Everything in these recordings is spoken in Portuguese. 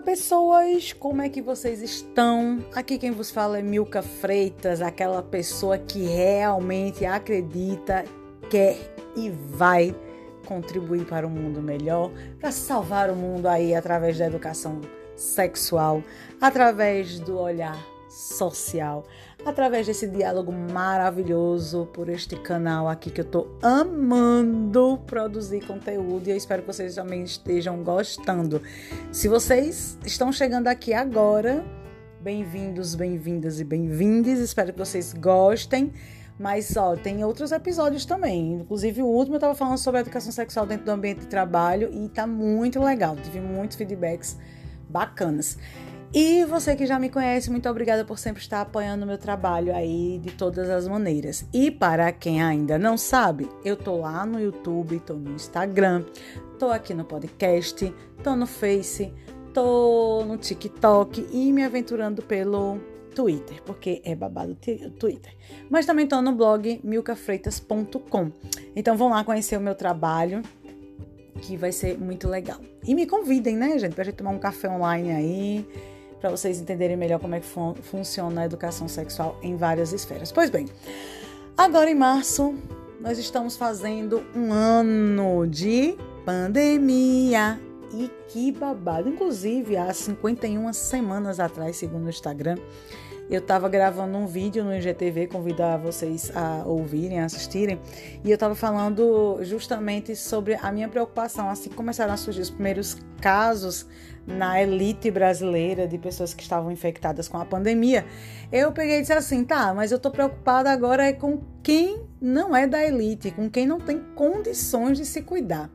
pessoas! Como é que vocês estão? Aqui quem vos fala é Milka Freitas, aquela pessoa que realmente acredita, quer e vai contribuir para um mundo melhor, para salvar o mundo aí através da educação sexual, através do olhar social, através desse diálogo maravilhoso por este canal aqui que eu tô amando produzir conteúdo e eu espero que vocês também estejam gostando. Se vocês estão chegando aqui agora, bem-vindos, bem-vindas e bem-vindes. Espero que vocês gostem. Mas, ó, tem outros episódios também. Inclusive, o último eu tava falando sobre a educação sexual dentro do ambiente de trabalho e tá muito legal. Tive muitos feedbacks bacanas. E você que já me conhece, muito obrigada por sempre estar apoiando o meu trabalho aí de todas as maneiras. E para quem ainda não sabe, eu tô lá no YouTube, tô no Instagram, tô aqui no podcast, tô no Face, tô no TikTok e me aventurando pelo Twitter, porque é babado Twitter. Mas também tô no blog milcafreitas.com. Então vão lá conhecer o meu trabalho que vai ser muito legal. E me convidem, né, gente, pra gente tomar um café online aí, para vocês entenderem melhor como é que fun funciona a educação sexual em várias esferas. Pois bem, agora em março nós estamos fazendo um ano de pandemia. E que babado! Inclusive, há 51 semanas atrás, segundo o Instagram, eu estava gravando um vídeo no IGTV, convidar vocês a ouvirem, a assistirem, e eu estava falando justamente sobre a minha preocupação, assim começaram a surgir os primeiros casos na elite brasileira de pessoas que estavam infectadas com a pandemia. Eu peguei e disse assim, tá, mas eu tô preocupada agora é com quem não é da elite, com quem não tem condições de se cuidar.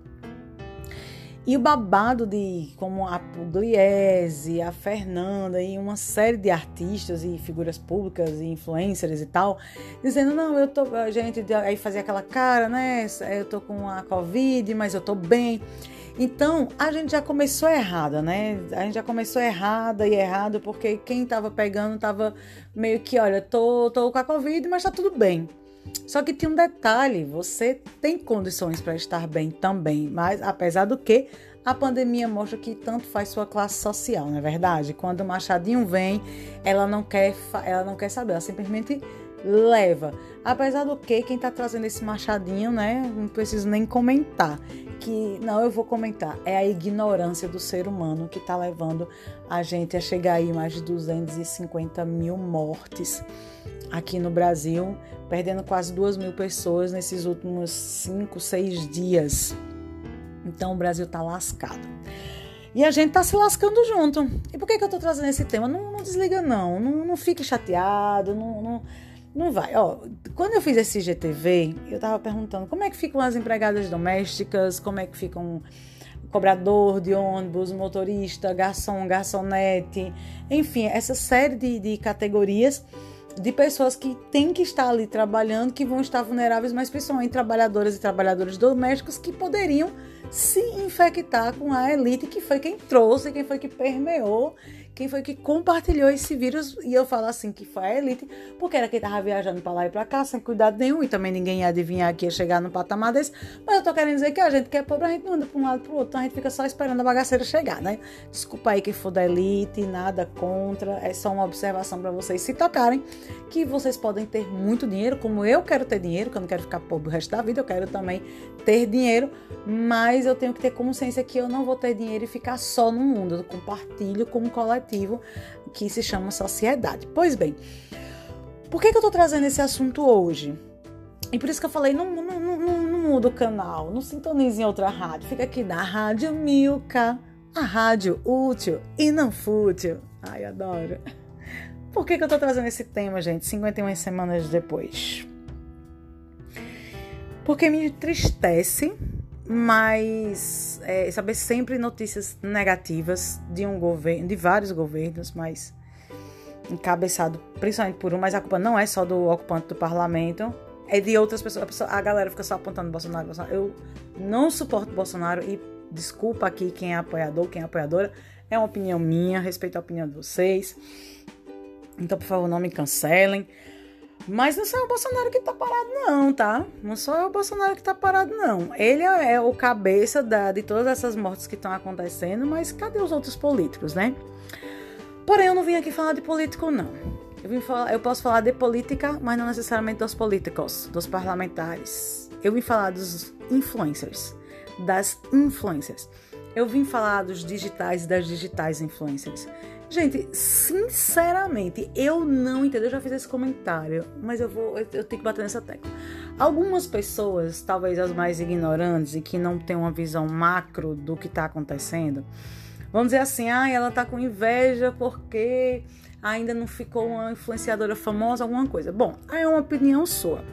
E o babado de como a Pugliese, a Fernanda e uma série de artistas e figuras públicas e influencers e tal, dizendo, não, eu tô, gente, aí fazia aquela cara, né, eu tô com a Covid, mas eu tô bem. Então, a gente já começou errada, né? A gente já começou errada e errado porque quem tava pegando tava meio que, olha, tô, tô com a Covid, mas tá tudo bem. Só que tem um detalhe: você tem condições para estar bem também, mas apesar do que a pandemia mostra que tanto faz sua classe social, não é verdade? Quando o Machadinho vem, ela não quer, ela não quer saber, ela simplesmente leva. Apesar do que quem está trazendo esse Machadinho, né? Não preciso nem comentar. Que não, eu vou comentar. É a ignorância do ser humano que está levando a gente a chegar aí mais de 250 mil mortes aqui no Brasil, perdendo quase duas mil pessoas nesses últimos cinco, seis dias. Então o Brasil tá lascado. E a gente tá se lascando junto. E por que, que eu tô trazendo esse tema? Não, não desliga, não. Não, não fique chateado, não, não, não vai. Ó, quando eu fiz esse GTV, eu tava perguntando como é que ficam as empregadas domésticas, como é que ficam cobrador de ônibus, motorista, garçom, garçonete, enfim, essa série de, de categorias de pessoas que têm que estar ali trabalhando, que vão estar vulneráveis, mas principalmente trabalhadoras e trabalhadores domésticos que poderiam se infectar com a elite que foi quem trouxe, quem foi que permeou quem foi que compartilhou esse vírus. E eu falo assim que foi a elite, porque era quem tava viajando para lá e para cá, sem cuidado nenhum, e também ninguém ia adivinhar que ia chegar no patamar desse. Mas eu tô querendo dizer que a gente que é pobre, a gente não anda para um lado para o outro, então a gente fica só esperando a bagaceira chegar, né? Desculpa aí que for da elite, nada contra, é só uma observação para vocês se tocarem, que vocês podem ter muito dinheiro, como eu quero ter dinheiro, que eu não quero ficar pobre o resto da vida, eu quero também ter dinheiro, mas eu tenho que ter consciência que eu não vou ter dinheiro e ficar só no mundo, eu compartilho com um que se chama sociedade. Pois bem, por que, que eu estou trazendo esse assunto hoje? E por isso que eu falei, não, não, não, não muda o canal, não sintonize em outra rádio, fica aqui na Rádio Milka, a rádio útil e não fútil. Ai, adoro. Por que, que eu tô trazendo esse tema, gente, 51 semanas depois? Porque me entristece mas é, saber sempre notícias negativas de um governo, de vários governos, mas encabeçado principalmente por um, mas a culpa não é só do ocupante do parlamento, é de outras pessoas. A, pessoa, a galera fica só apontando Bolsonaro, Bolsonaro. Eu não suporto Bolsonaro e desculpa aqui quem é apoiador, quem é apoiadora. É uma opinião minha, respeito a opinião de vocês. Então, por favor, não me cancelem. Mas não sou o Bolsonaro que tá parado, não, tá? Não sou o Bolsonaro que tá parado, não. Ele é o cabeça da, de todas essas mortes que estão acontecendo, mas cadê os outros políticos, né? Porém, eu não vim aqui falar de político, não. Eu, vim falar, eu posso falar de política, mas não necessariamente dos políticos, dos parlamentares. Eu vim falar dos influencers, das influencers. Eu vim falar dos digitais e das digitais influencers. Gente, sinceramente, eu não entendo. Eu já fiz esse comentário, mas eu vou, eu, eu tenho que bater nessa tecla. Algumas pessoas, talvez as mais ignorantes e que não têm uma visão macro do que está acontecendo, vão dizer assim: ah, ela tá com inveja porque ainda não ficou uma influenciadora famosa, alguma coisa. Bom, aí é uma opinião sua.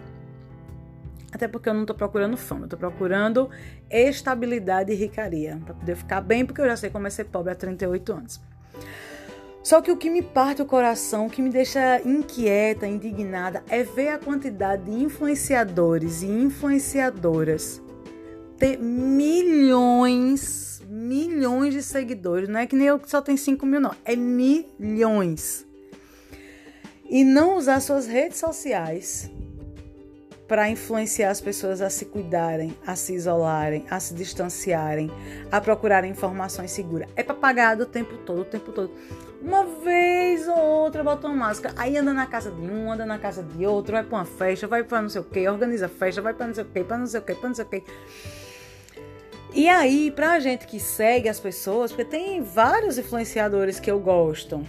Até porque eu não tô procurando fama, eu tô procurando estabilidade e ricaria. Pra poder ficar bem, porque eu já sei como é ser pobre há 38 anos. Só que o que me parte o coração, o que me deixa inquieta, indignada, é ver a quantidade de influenciadores e influenciadoras ter milhões milhões de seguidores. Não é que nem eu que só tenho 5 mil, não. É milhões. E não usar suas redes sociais para influenciar as pessoas a se cuidarem, a se isolarem, a se distanciarem, a procurarem informações seguras. É papagado o tempo todo, o tempo todo. Uma vez ou outra bota uma máscara, aí anda na casa de um, anda na casa de outro, vai para uma festa, vai para não sei o que, organiza festa, vai para não sei o que, para não sei o que, para não sei o que. E aí, pra gente que segue as pessoas, porque tem vários influenciadores que eu gosto,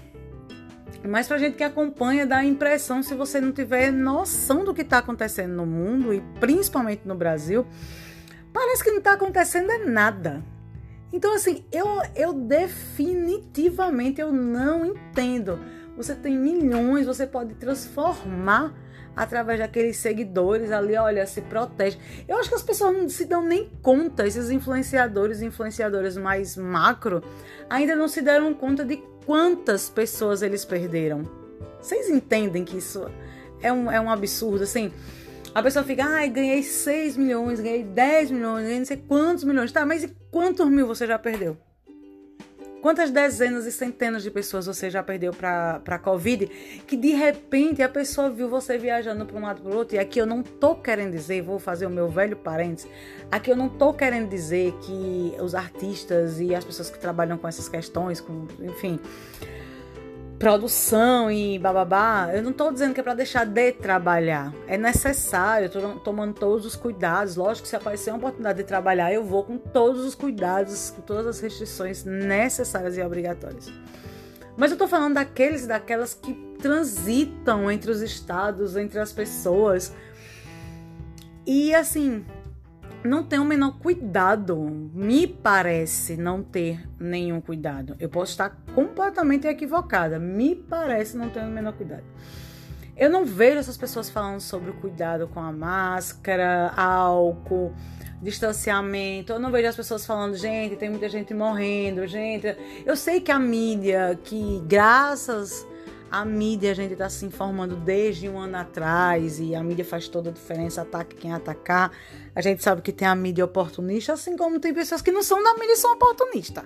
mas pra gente que acompanha, dá a impressão, se você não tiver noção do que está acontecendo no mundo e principalmente no Brasil, parece que não está acontecendo nada. Então, assim, eu, eu definitivamente eu não entendo. Você tem milhões, você pode transformar através daqueles seguidores ali, olha, se protege. Eu acho que as pessoas não se dão nem conta, esses influenciadores e influenciadoras mais macro, ainda não se deram conta de quantas pessoas eles perderam. Vocês entendem que isso é um, é um absurdo, assim? A pessoa fica, ai, ganhei 6 milhões, ganhei 10 milhões, ganhei não sei quantos milhões. Tá, mas e quantos mil você já perdeu? Quantas dezenas e centenas de pessoas você já perdeu para a Covid que de repente a pessoa viu você viajando para um lado para outro? E aqui eu não tô querendo dizer, vou fazer o meu velho parênteses, aqui eu não tô querendo dizer que os artistas e as pessoas que trabalham com essas questões, com, enfim, produção e bababá, eu não estou dizendo que é para deixar de trabalhar. É necessário, estou tomando todos os cuidados. Lógico que se aparecer uma oportunidade de trabalhar, eu vou com todos os cuidados, com todas as restrições necessárias e obrigatórias. Mas eu estou falando daqueles e daquelas que transitam entre os estados, entre as pessoas. E assim, não tem o menor cuidado. Me parece não ter nenhum cuidado. Eu posso estar completamente equivocada. Me parece não ter o menor cuidado. Eu não vejo essas pessoas falando sobre o cuidado com a máscara, álcool, distanciamento. Eu não vejo as pessoas falando, gente, tem muita gente morrendo, gente. Eu sei que a mídia, que graças a mídia, a gente está se informando desde um ano atrás e a mídia faz toda a diferença, ataque quem atacar. A gente sabe que tem a mídia oportunista, assim como tem pessoas que não são da mídia e são oportunistas.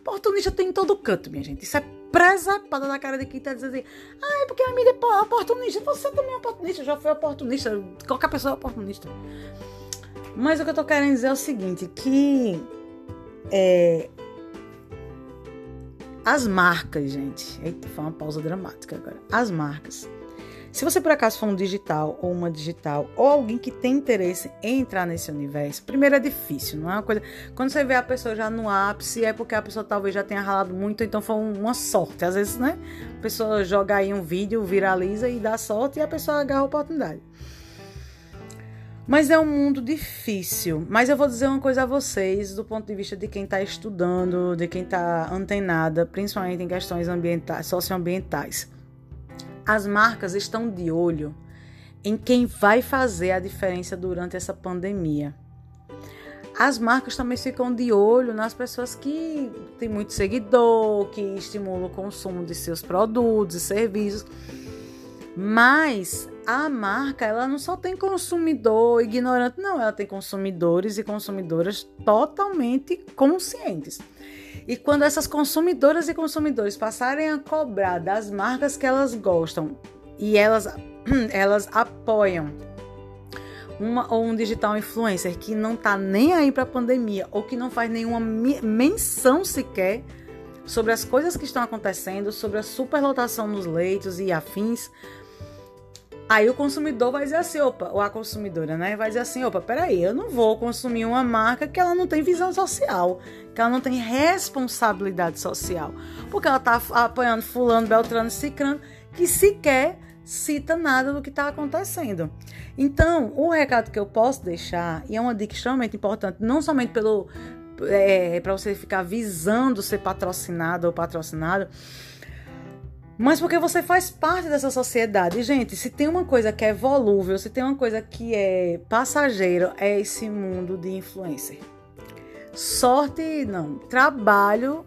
Oportunista tem em todo canto, minha gente. Isso é presepada na cara de quem tá dizendo assim, ah, é porque a mídia é oportunista. Você também é oportunista, já foi oportunista. Qualquer pessoa é oportunista. Mas o que eu tô querendo dizer é o seguinte, que é, as marcas, gente. Eita, foi uma pausa dramática agora. As marcas. Se você por acaso for um digital ou uma digital ou alguém que tem interesse em entrar nesse universo, primeiro é difícil, não é uma coisa. Quando você vê a pessoa já no ápice, é porque a pessoa talvez já tenha ralado muito, então foi uma sorte. Às vezes, né? A pessoa joga aí um vídeo, viraliza e dá sorte e a pessoa agarra a oportunidade. Mas é um mundo difícil. Mas eu vou dizer uma coisa a vocês, do ponto de vista de quem está estudando, de quem está antenada, principalmente em questões ambientais, socioambientais. As marcas estão de olho em quem vai fazer a diferença durante essa pandemia. As marcas também ficam de olho nas pessoas que têm muito seguidor, que estimulam o consumo de seus produtos e serviços. Mas a marca, ela não só tem consumidor ignorante, não, ela tem consumidores e consumidoras totalmente conscientes. E quando essas consumidoras e consumidores passarem a cobrar das marcas que elas gostam e elas, elas apoiam uma ou um digital influencer que não tá nem aí para a pandemia ou que não faz nenhuma menção sequer sobre as coisas que estão acontecendo, sobre a superlotação nos leitos e afins, aí o consumidor vai dizer assim, opa, ou a consumidora, né, vai dizer assim, opa, peraí, eu não vou consumir uma marca que ela não tem visão social, que ela não tem responsabilidade social, porque ela tá apoiando fulano, beltrano, cicrano, que sequer cita nada do que está acontecendo. Então, o recado que eu posso deixar, e é uma dica extremamente importante, não somente pelo é, para você ficar visando ser patrocinado ou patrocinado, mas porque você faz parte dessa sociedade. Gente, se tem uma coisa que é volúvel, se tem uma coisa que é passageiro, é esse mundo de influencer. Sorte, não. Trabalho.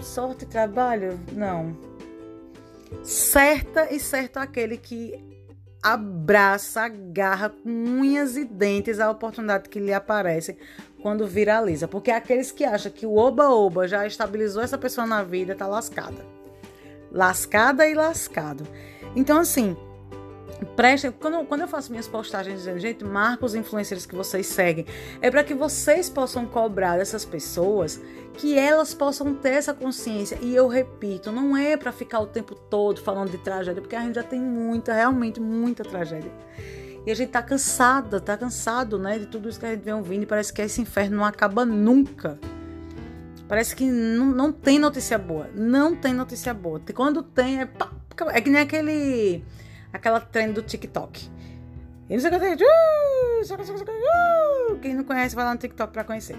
Sorte, trabalho, não certa e certo aquele que abraça, agarra com unhas e dentes a oportunidade que lhe aparece quando viraliza. Porque aqueles que acham que o oba-oba já estabilizou essa pessoa na vida, tá lascada. Lascada e lascado. Então, assim, Prestem, quando, quando eu faço minhas postagens dizendo, gente, marca os influencers que vocês seguem, é para que vocês possam cobrar dessas pessoas que elas possam ter essa consciência. E eu repito, não é para ficar o tempo todo falando de tragédia, porque a gente já tem muita, realmente muita tragédia. E a gente tá cansada, tá cansado, né, de tudo isso que a gente vem ouvindo e parece que esse inferno não acaba nunca. Parece que não, não tem notícia boa. Não tem notícia boa. Quando tem, é, é que nem aquele aquela trend do TikTok. O que, quem não conhece vai lá no TikTok para conhecer.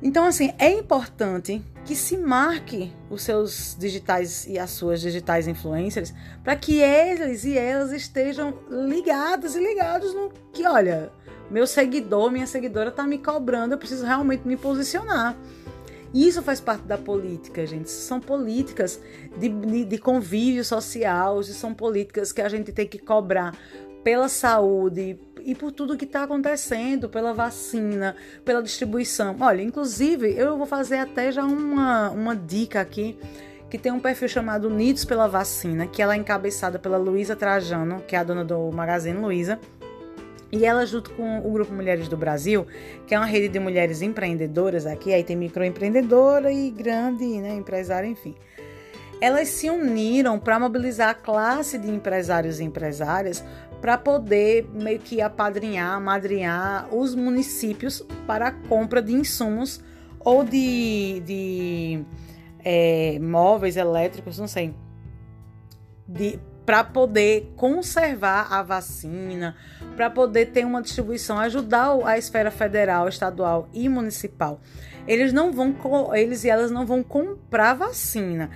Então, assim, é importante que se marque os seus digitais e as suas digitais influencers para que eles e elas estejam ligados e ligados no que, olha, meu seguidor, minha seguidora tá me cobrando, eu preciso realmente me posicionar. Isso faz parte da política, gente. São políticas de, de, de convívio social, são políticas que a gente tem que cobrar pela saúde e por tudo que está acontecendo, pela vacina, pela distribuição. Olha, inclusive, eu vou fazer até já uma, uma dica aqui que tem um perfil chamado Unidos pela Vacina, que ela é encabeçada pela Luísa Trajano, que é a dona do Magazine Luiza. E ela, junto com o Grupo Mulheres do Brasil, que é uma rede de mulheres empreendedoras aqui, aí tem microempreendedora e grande né, empresária, enfim. Elas se uniram para mobilizar a classe de empresários e empresárias para poder meio que apadrinhar, madrinhar os municípios para a compra de insumos ou de, de é, móveis elétricos, não sei, para poder conservar a vacina, para poder ter uma distribuição, ajudar a esfera federal, estadual e municipal. Eles não vão, eles e elas não vão comprar vacina.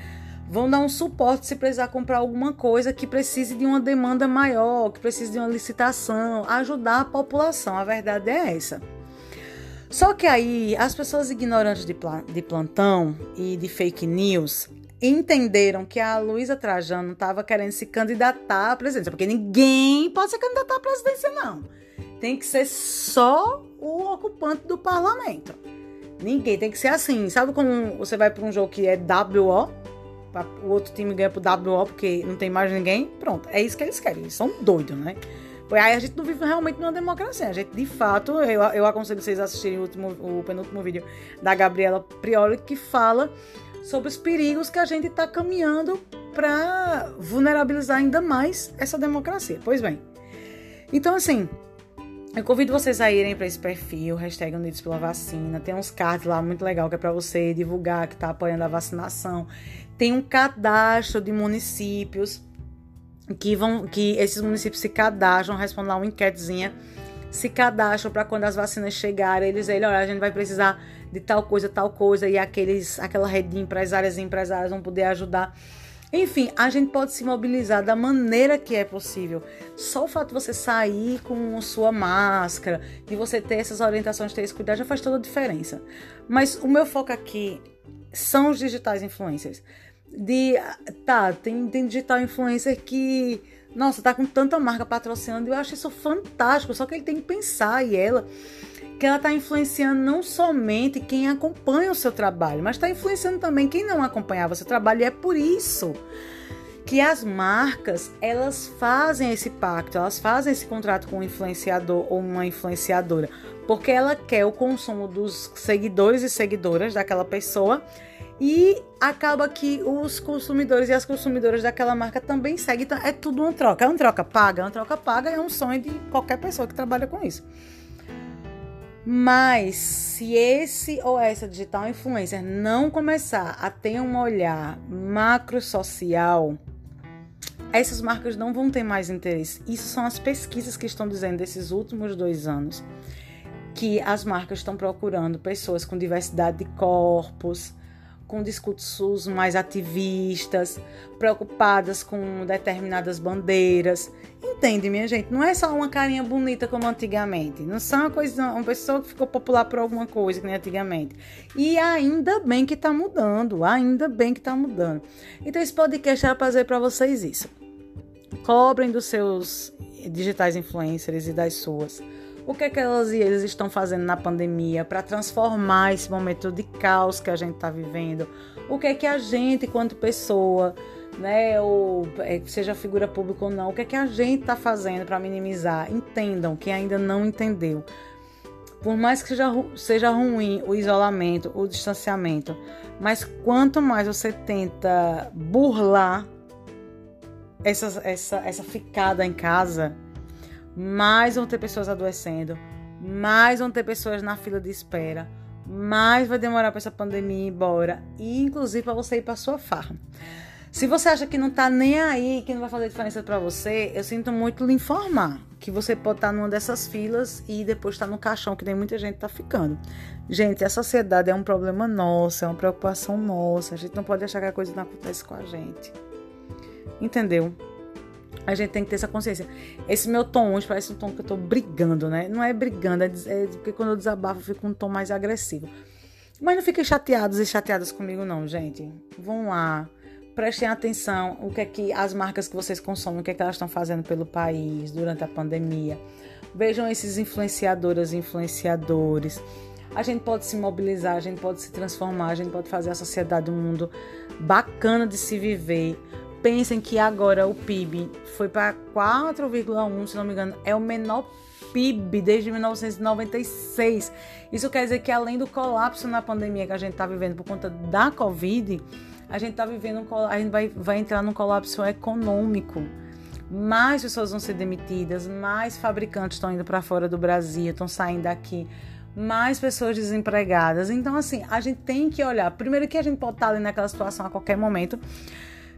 Vão dar um suporte se precisar comprar alguma coisa que precise de uma demanda maior, que precise de uma licitação, ajudar a população. A verdade é essa. Só que aí as pessoas ignorantes de plantão e de fake news, entenderam que a Luísa Trajano estava querendo se candidatar à presidência, porque ninguém pode se candidatar à presidência, não. Tem que ser só o ocupante do parlamento. Ninguém tem que ser assim. Sabe como você vai para um jogo que é WO? O outro time ganha pro WO porque não tem mais ninguém? Pronto, é isso que eles querem. Eles são doidos, né? Aí a gente não vive realmente numa democracia. A gente, de fato, eu, eu aconselho vocês a assistirem o, último, o penúltimo vídeo da Gabriela Prioli, que fala sobre os perigos que a gente está caminhando para vulnerabilizar ainda mais essa democracia. Pois bem, então assim, eu convido vocês a irem para esse perfil, hashtag Unidos pela Vacina. Tem uns cards lá muito legal que é para você divulgar que está apoiando a vacinação. Tem um cadastro de municípios que vão, que esses municípios se cadastram, respondem lá uma enquetezinha, se cadastram para quando as vacinas chegarem, eles aí, olha, a gente vai precisar de tal coisa, tal coisa, e aqueles, aquela rede de empresárias e empresários vão poder ajudar. Enfim, a gente pode se mobilizar da maneira que é possível. Só o fato de você sair com sua máscara, de você ter essas orientações, ter esse cuidado, já faz toda a diferença. Mas o meu foco aqui são os digitais influencers. De, tá, tem, tem digital influencer que, nossa, tá com tanta marca patrocinando, eu acho isso fantástico, só que ele tem que pensar, e ela que ela está influenciando não somente quem acompanha o seu trabalho, mas está influenciando também quem não acompanhava o seu trabalho. E é por isso que as marcas elas fazem esse pacto, elas fazem esse contrato com um influenciador ou uma influenciadora, porque ela quer o consumo dos seguidores e seguidoras daquela pessoa e acaba que os consumidores e as consumidoras daquela marca também seguem. Então, é tudo uma troca. É uma troca paga, é uma troca paga, é um sonho de qualquer pessoa que trabalha com isso. Mas se esse ou essa digital influencer não começar a ter um olhar macro social, essas marcas não vão ter mais interesse. Isso são as pesquisas que estão dizendo desses últimos dois anos que as marcas estão procurando pessoas com diversidade de corpos, com discursos mais ativistas, preocupadas com determinadas bandeiras. Entende, minha gente? Não é só uma carinha bonita como antigamente. Não são uma, coisa, uma pessoa que ficou popular por alguma coisa que nem antigamente. E ainda bem que tá mudando. Ainda bem que tá mudando. Então, esse podcast era fazer para vocês isso. Cobrem dos seus digitais influencers e das suas o que, é que elas e eles estão fazendo na pandemia para transformar esse momento de caos que a gente está vivendo, o que é que a gente, quanto pessoa, né, ou é, seja figura pública ou não, o que é que a gente está fazendo para minimizar? Entendam, quem ainda não entendeu. Por mais que seja, seja ruim o isolamento, o distanciamento, mas quanto mais você tenta burlar essa, essa, essa ficada em casa, mais vão ter pessoas adoecendo, mais vão ter pessoas na fila de espera, mais vai demorar para essa pandemia ir embora, e inclusive para você ir para sua farra. Se você acha que não tá nem aí, que não vai fazer diferença para você, eu sinto muito lhe informar que você pode estar tá numa dessas filas e depois estar tá no caixão, que nem muita gente tá ficando. Gente, a sociedade é um problema nosso, é uma preocupação nossa. A gente não pode achar que a coisa não acontece com a gente. Entendeu? A gente tem que ter essa consciência. Esse meu tom hoje parece um tom que eu tô brigando, né? Não é brigando, é, é porque quando eu desabafo eu fico um tom mais agressivo. Mas não fiquem chateados e chateadas comigo, não, gente. Vão lá, prestem atenção o que é que as marcas que vocês consomem, o que é que elas estão fazendo pelo país durante a pandemia. Vejam esses influenciadoras e influenciadores. A gente pode se mobilizar, a gente pode se transformar, a gente pode fazer a sociedade um mundo bacana de se viver pensem que agora o PIB foi para 4,1, se não me engano, é o menor PIB desde 1996. Isso quer dizer que além do colapso na pandemia que a gente está vivendo por conta da Covid, a gente está vivendo a gente vai, vai entrar num colapso econômico. Mais pessoas vão ser demitidas, mais fabricantes estão indo para fora do Brasil, estão saindo daqui, mais pessoas desempregadas. Então, assim, a gente tem que olhar. Primeiro que a gente pode estar ali naquela situação a qualquer momento,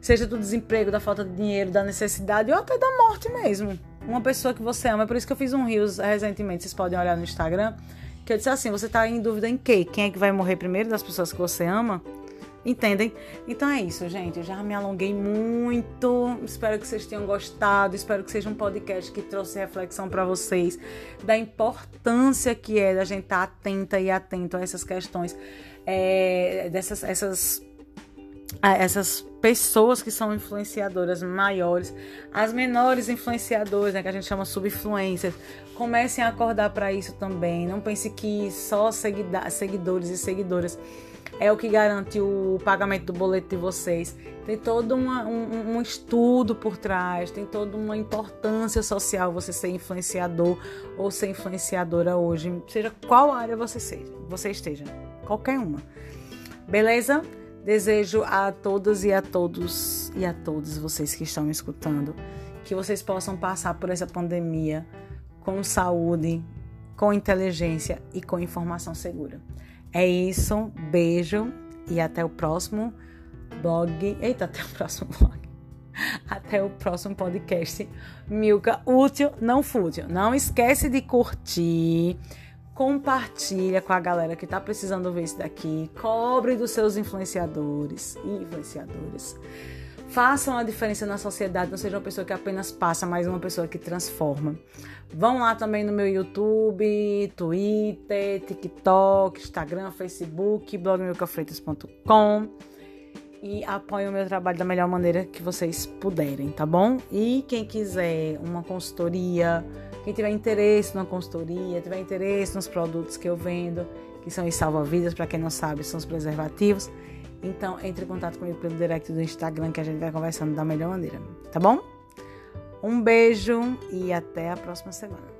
seja do desemprego, da falta de dinheiro, da necessidade ou até da morte mesmo. Uma pessoa que você ama, é por isso que eu fiz um Rios recentemente, vocês podem olhar no Instagram, que eu disse assim: você tá em dúvida em quê? Quem é que vai morrer primeiro das pessoas que você ama? Entendem? Então é isso, gente. Eu já me alonguei muito. Espero que vocês tenham gostado. Espero que seja um podcast que trouxe reflexão para vocês da importância que é da gente estar tá atenta e atento a essas questões, é, dessas essas essas pessoas que são influenciadoras maiores, as menores influenciadoras, né, que a gente chama subinfluencers, comecem a acordar para isso também. Não pense que só seguidores e seguidoras é o que garante o pagamento do boleto de vocês. Tem todo uma, um, um, estudo por trás, tem toda uma importância social você ser influenciador ou ser influenciadora hoje, seja qual área você seja, você esteja, qualquer uma. Beleza? Desejo a todas e a todos e a todos vocês que estão me escutando que vocês possam passar por essa pandemia com saúde, com inteligência e com informação segura. É isso, beijo e até o próximo blog. Eita, até o próximo blog. Até o próximo podcast. Milka, útil, não fútil. Não esquece de curtir compartilha com a galera que está precisando ver isso daqui, cobre dos seus influenciadores e influenciadoras. Façam a diferença na sociedade, não seja uma pessoa que apenas passa, mas uma pessoa que transforma. Vão lá também no meu YouTube, Twitter, TikTok, Instagram, Facebook, blogmilcafreitas.com e apoiem o meu trabalho da melhor maneira que vocês puderem, tá bom? E quem quiser uma consultoria, quem tiver interesse na consultoria, tiver interesse nos produtos que eu vendo, que são os salva-vidas, para quem não sabe, são os preservativos, Então, entre em contato comigo pelo direct do Instagram que a gente vai conversando da melhor maneira, tá bom? Um beijo e até a próxima semana.